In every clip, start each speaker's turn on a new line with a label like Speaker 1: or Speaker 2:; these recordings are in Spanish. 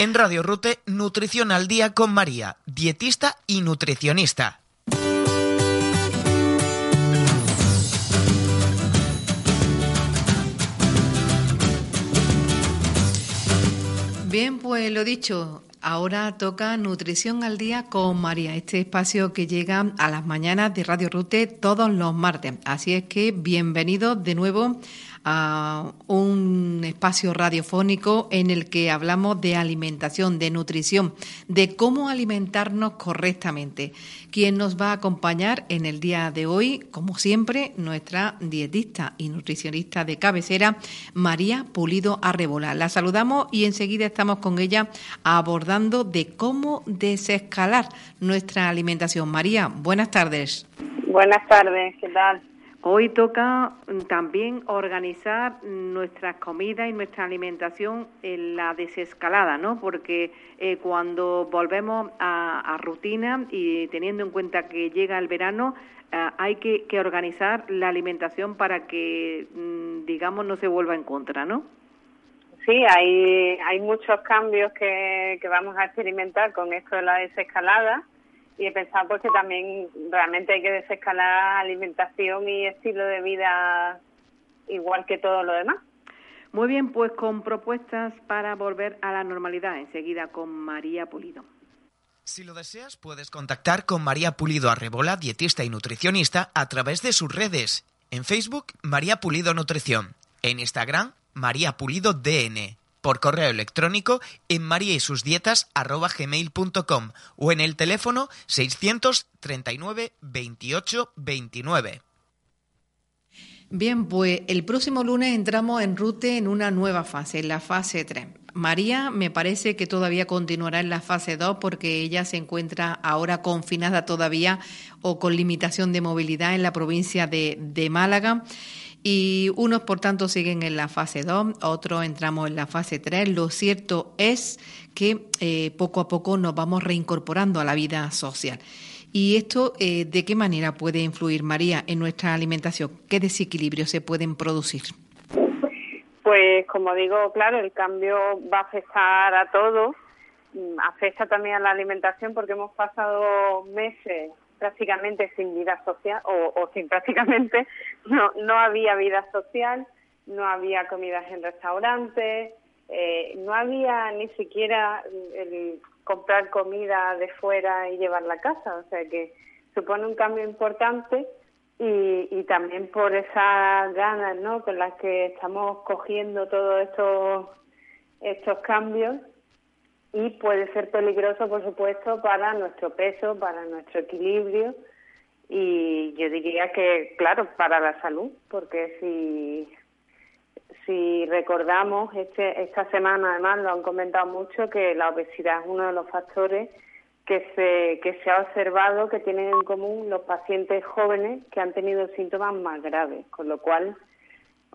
Speaker 1: En Radio Rute, Nutrición al Día con María, dietista y nutricionista.
Speaker 2: Bien, pues lo dicho, ahora toca Nutrición al Día con María, este espacio que llega a las mañanas de Radio Rute todos los martes. Así es que bienvenidos de nuevo un espacio radiofónico en el que hablamos de alimentación, de nutrición, de cómo alimentarnos correctamente. Quien nos va a acompañar en el día de hoy, como siempre, nuestra dietista y nutricionista de cabecera, María Pulido Arrebola. La saludamos y enseguida estamos con ella abordando de cómo desescalar nuestra alimentación. María, buenas tardes.
Speaker 3: Buenas tardes, ¿qué tal?
Speaker 2: Hoy toca mm, también organizar nuestras comidas y nuestra alimentación en la desescalada, ¿no? Porque eh, cuando volvemos a, rutina y teniendo en cuenta que llega el verano, eh, hay que, organizar la alimentación para que, mm, digamos, no se vuelva en contra, ¿no?
Speaker 3: Sí, hay, hay muchos cambios que, que vamos a experimentar con esto de la desescalada y he pensado pues que también realmente hay que desescalar alimentación y estilo de vida igual que todo lo demás.
Speaker 2: Muy bien, pues con propuestas para volver a la normalidad, enseguida con María Pulido.
Speaker 1: Si lo deseas, puedes contactar con María Pulido Arrebola, dietista y nutricionista, a través de sus redes. En Facebook, María Pulido Nutrición. En Instagram, María Pulido DN por correo electrónico en mariaysusdietas.gmail.com o en el teléfono 639 28 29.
Speaker 2: Bien, pues el próximo lunes entramos en Rute en una nueva fase, en la fase 3. María me parece que todavía continuará en la fase 2 porque ella se encuentra ahora confinada todavía o con limitación de movilidad en la provincia de, de Málaga y unos por tanto siguen en la fase 2, otros entramos en la fase 3. Lo cierto es que eh, poco a poco nos vamos reincorporando a la vida social. ¿Y esto eh, de qué manera puede influir, María, en nuestra alimentación? ¿Qué desequilibrios se pueden producir?
Speaker 3: Pues como digo, claro, el cambio va a afectar a todos, mm, afecta también a la alimentación porque hemos pasado meses prácticamente sin vida social o, sin prácticamente no no había vida social no había comidas en restaurantes eh, no había ni siquiera el comprar comida de fuera y llevarla a casa. O sea que supone un cambio importante y, y también por esas ganas no con las que estamos cogiendo todos estos estos cambios y puede ser peligroso, por supuesto, para nuestro peso, para nuestro equilibrio y yo diría que, claro, para la salud, porque si, si recordamos, este, esta semana además lo han comentado mucho, que la obesidad es uno de los factores que se, que se ha observado que tienen en común los pacientes jóvenes que han tenido síntomas más graves, con lo cual,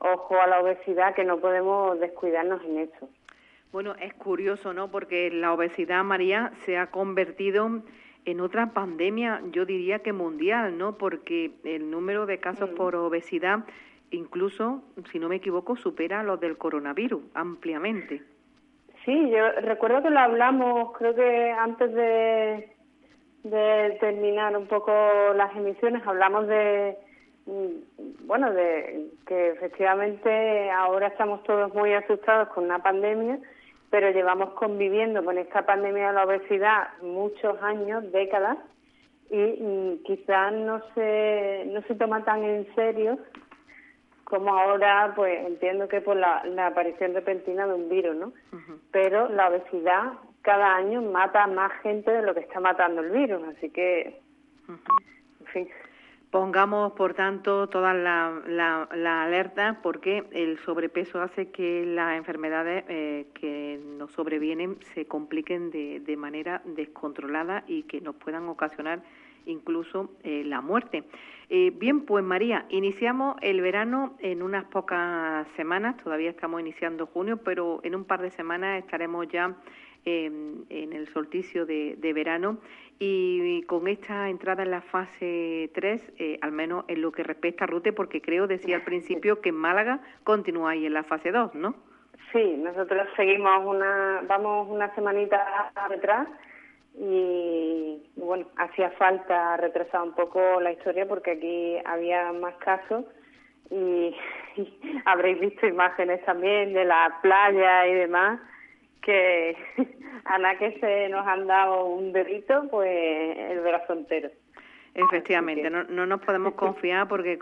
Speaker 3: ojo a la obesidad, que no podemos descuidarnos en eso.
Speaker 2: Bueno, es curioso, ¿no? Porque la obesidad, María, se ha convertido en otra pandemia, yo diría que mundial, ¿no? Porque el número de casos por obesidad, incluso, si no me equivoco, supera los del coronavirus ampliamente.
Speaker 3: Sí, yo recuerdo que lo hablamos, creo que antes de, de terminar un poco las emisiones, hablamos de, mm, bueno, de que efectivamente ahora estamos todos muy asustados con una pandemia pero llevamos conviviendo con esta pandemia de la obesidad muchos años, décadas, y mm, quizás no se, no se toma tan en serio como ahora, pues entiendo que por la, aparición repentina de un virus, ¿no? Pero la obesidad cada año mata a más gente de lo que está matando el virus, así que, en fin.
Speaker 2: Pongamos, por tanto, todas las la, la alertas porque el sobrepeso hace que las enfermedades eh, que nos sobrevienen se compliquen de, manera descontrolada y que nos puedan ocasionar incluso eh, la muerte. Eh, bien, pues María, iniciamos el verano en unas pocas semanas, todavía estamos iniciando junio, pero en un par de semanas estaremos ya en, el solsticio de, verano y, con esta entrada en la fase 3, eh, al menos en lo que respecta a Rute, porque creo, decía al principio, que en Málaga continúa en la fase 2, ¿no?
Speaker 3: Sí, nosotros seguimos una, vamos una semanita atrás y bueno, hacía falta retrasar un poco la historia porque aquí había más casos y habréis visto imágenes también de la playa y demás que a la que se nos han dado un dedito, pues el brazo entero.
Speaker 2: Efectivamente, no, no nos podemos confiar porque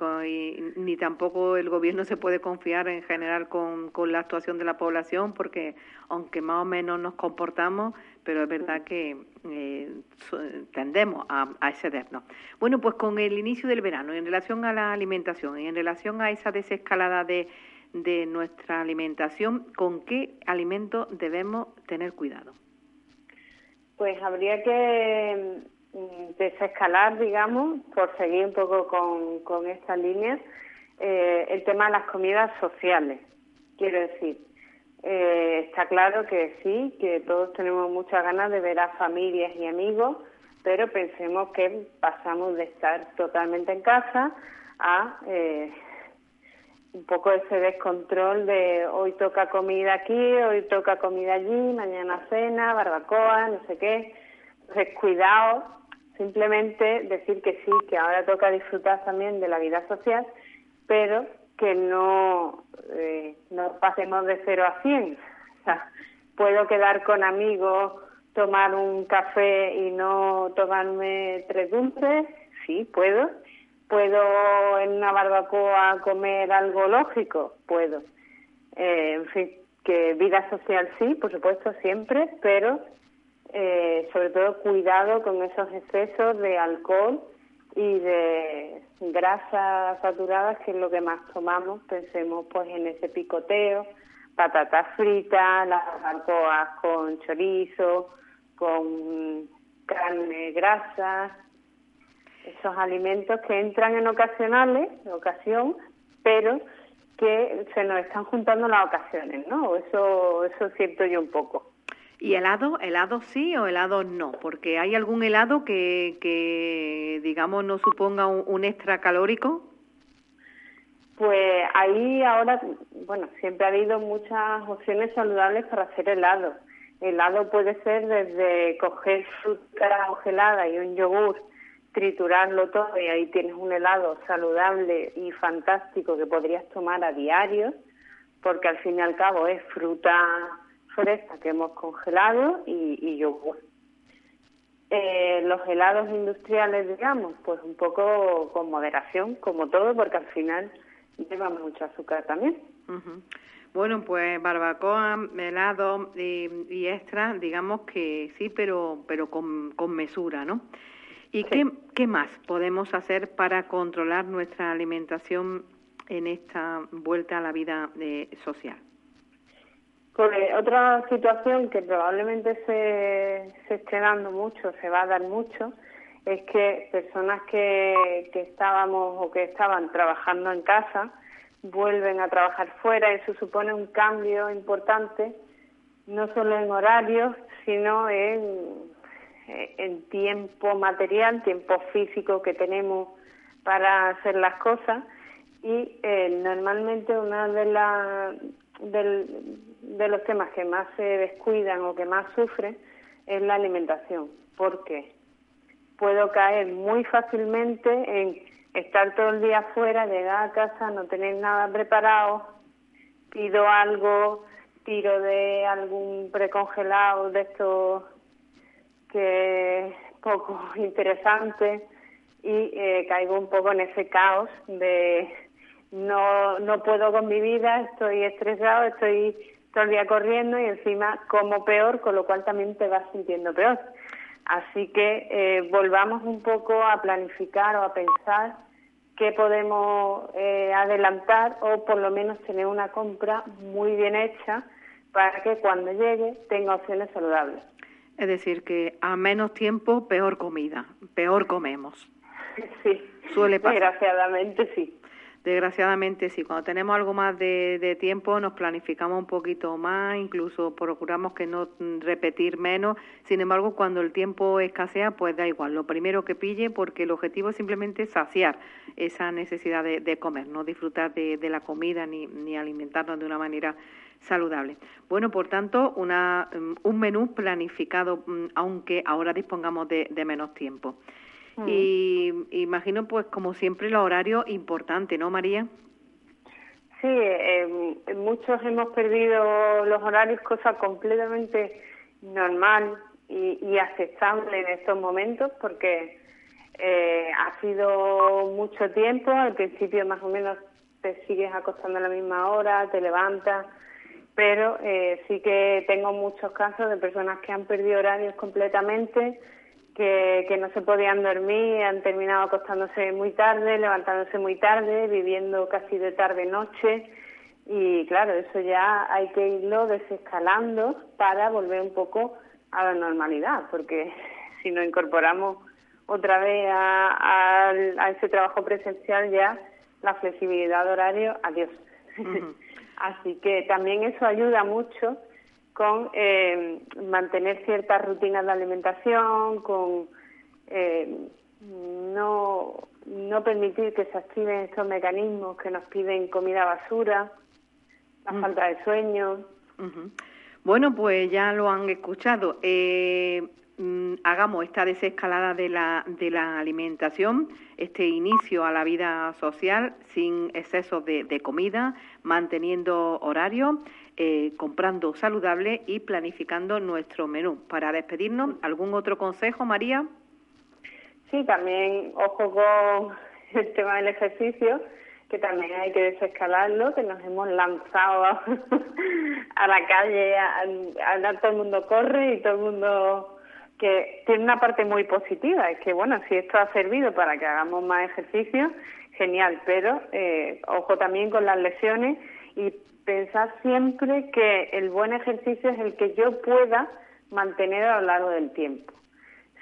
Speaker 2: ni tampoco el gobierno se puede confiar en general con, con la actuación de la población porque aunque más o menos nos comportamos, pero es verdad que eh, tendemos a, a, excedernos. Bueno, pues con el inicio del verano, en relación a la alimentación y en relación a esa desescalada de de nuestra alimentación, ¿con qué alimentos debemos tener cuidado?
Speaker 3: Pues habría que mm, desescalar, digamos, por seguir un poco con, con esta línea, eh, el tema de las comidas sociales. Quiero decir, eh, está claro que sí, que todos tenemos muchas ganas de ver a familias y amigos, pero pensemos que pasamos de estar totalmente en casa a eh, un poco ese descontrol de hoy toca comida aquí, hoy toca comida allí, mañana cena, barbacoa, no sé qué. Entonces, cuidado, simplemente decir que sí, que ahora toca disfrutar también de la vida social, pero que no, eh, no pasemos de cero a cien. O sea, puedo quedar con amigos, tomar un café y no tomarme tres dulces, sí, puedo, ¿Puedo en una barbacoa comer algo lógico? Puedo. Eh, en fin, que vida social sí, por supuesto, siempre, pero eh, sobre todo cuidado con esos excesos de alcohol y de grasas saturadas, que es lo que más tomamos. Pensemos pues en ese picoteo, patatas fritas, las barbacoas con chorizo, con carne grasa, esos alimentos que entran en ocasionales, ocasión, pero que se nos están juntando las ocasiones, ¿no? Eso, eso siento yo un poco.
Speaker 2: ¿Y helado? ¿Helado sí o helado no? Porque hay algún helado que, que digamos, no suponga un, extra calórico.
Speaker 3: Pues ahí ahora, bueno, siempre ha habido muchas opciones saludables para hacer helado. Helado puede ser desde coger fruta congelada y un yogur triturarlo todo y ahí tienes un helado saludable y fantástico que podrías tomar a diario, porque al fin y al cabo es fruta fresca que hemos congelado y, y yogur. Eh, los helados industriales, digamos, pues un poco con moderación, como todo, porque al final llevan mucho azúcar también.
Speaker 2: Bueno, pues barbacoa, helado y, y, extra, digamos que sí, pero pero con, con mesura, ¿no? ¿Y qué, más podemos hacer para controlar nuestra alimentación en esta vuelta a la vida eh, social?
Speaker 3: Pues otra situación que probablemente se, se esté dando mucho, se va a dar mucho, es que personas que, que estábamos o que estaban trabajando en casa vuelven a trabajar fuera y eso supone un cambio importante, no solo en horarios, sino en eh, el tiempo material, tiempo físico que tenemos para hacer las cosas y eh, normalmente uno de, la, de los temas que más se descuidan o que más sufren es la alimentación. ¿Por qué? Puedo caer muy fácilmente en estar todo el día afuera, llegar a casa, no tener nada preparado, pido algo, tiro de algún precongelado de estos que poco interesante y eh, caigo un poco en ese caos de no, no puedo con mi vida, estoy estresado, estoy todo el día corriendo y encima como peor, con lo cual también te vas sintiendo peor. Así que eh, volvamos un poco a planificar o a pensar qué podemos eh, adelantar o por lo menos tener una compra muy bien hecha para que cuando llegue tenga opciones saludables.
Speaker 2: Es decir, que a menos tiempo, peor comida, peor comemos.
Speaker 3: Sí, suele pasar. Desgraciadamente sí.
Speaker 2: Desgraciadamente sí, cuando tenemos algo más de, tiempo nos planificamos un poquito más, incluso procuramos que no repetir menos. Sin embargo, cuando el tiempo escasea, pues da igual. Lo primero que pille, porque el objetivo es simplemente saciar esa necesidad de, comer, no disfrutar de, la comida ni, ni alimentarnos de una manera saludable. Bueno, por tanto, una, mm, un menú planificado, mm, aunque ahora dispongamos de menos tiempo. Mm. Y imagino, pues, como siempre, el horario importante, ¿no, María?
Speaker 3: Sí, eh, muchos hemos perdido los horarios, cosa completamente normal y, aceptable en estos momentos, porque eh, ha sido mucho tiempo. Al principio, más o menos, te sigues acostando a la misma hora, te levantas, pero eh, sí que tengo muchos casos de personas que han perdido horarios completamente que, no se podían dormir, han terminado acostándose muy tarde, levantándose muy tarde, viviendo casi de tarde-noche. Y claro, eso ya hay que irlo desescalando para volver un poco a la normalidad, porque si nos incorporamos otra vez a, ese trabajo presencial ya, la flexibilidad de horario, adiós. Así que también eso ayuda mucho con eh, mantener ciertas rutinas de alimentación, con eh, no, no permitir que se activen estos mecanismos que nos piden comida basura, la mm. falta de sueño.
Speaker 2: Bueno, pues ya lo han escuchado. Eh, mm, hagamos esta desescalada de la, de la alimentación, este inicio a la vida social sin exceso de, comida, manteniendo horario eh, comprando saludable y planificando nuestro menú. Para despedirnos, ¿algún otro consejo, María?
Speaker 3: Sí, también ojo con el tema del ejercicio, que también hay que desescalarlo, que nos hemos lanzado a, la calle, a, todo el mundo corre y todo el mundo que tiene una parte muy positiva, es que bueno, si esto ha servido para que hagamos más ejercicio, genial, pero eh, ojo también con las lesiones y pensar siempre que el buen ejercicio es el que yo pueda mantener a lo largo del tiempo.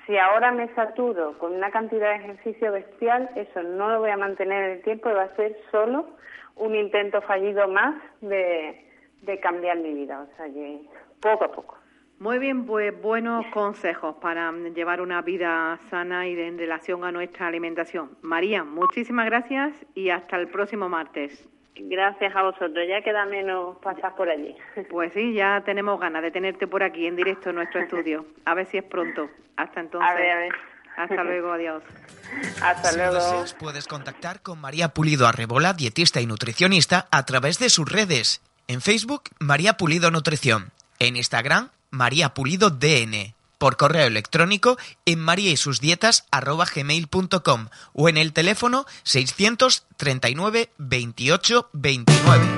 Speaker 3: Si ahora me saturo con una cantidad de ejercicio bestial, eso no lo voy a mantener en el tiempo y va a ser solo un intento fallido más de, de cambiar mi vida. O sea que poco a poco.
Speaker 2: Muy bien, pues buenos consejos para llevar una vida sana y en relación a nuestra alimentación. María, muchísimas gracias y hasta el próximo martes.
Speaker 3: Gracias a vosotros, ya queda menos pasar por allí.
Speaker 2: Pues sí, ya tenemos ganas de tenerte por aquí en directo en nuestro estudio. A ver si es pronto. Hasta entonces.
Speaker 3: A ver, a ver.
Speaker 2: Hasta luego, adiós.
Speaker 3: Hasta luego.
Speaker 1: Si deseas, puedes contactar con María Pulido Arrebola, dietista y nutricionista, a través de sus redes. En Facebook, María Pulido Nutrición. En Instagram, María Pulido DN por correo electrónico en mariaysusdietas.gmail.com o en el teléfono 639 28 29.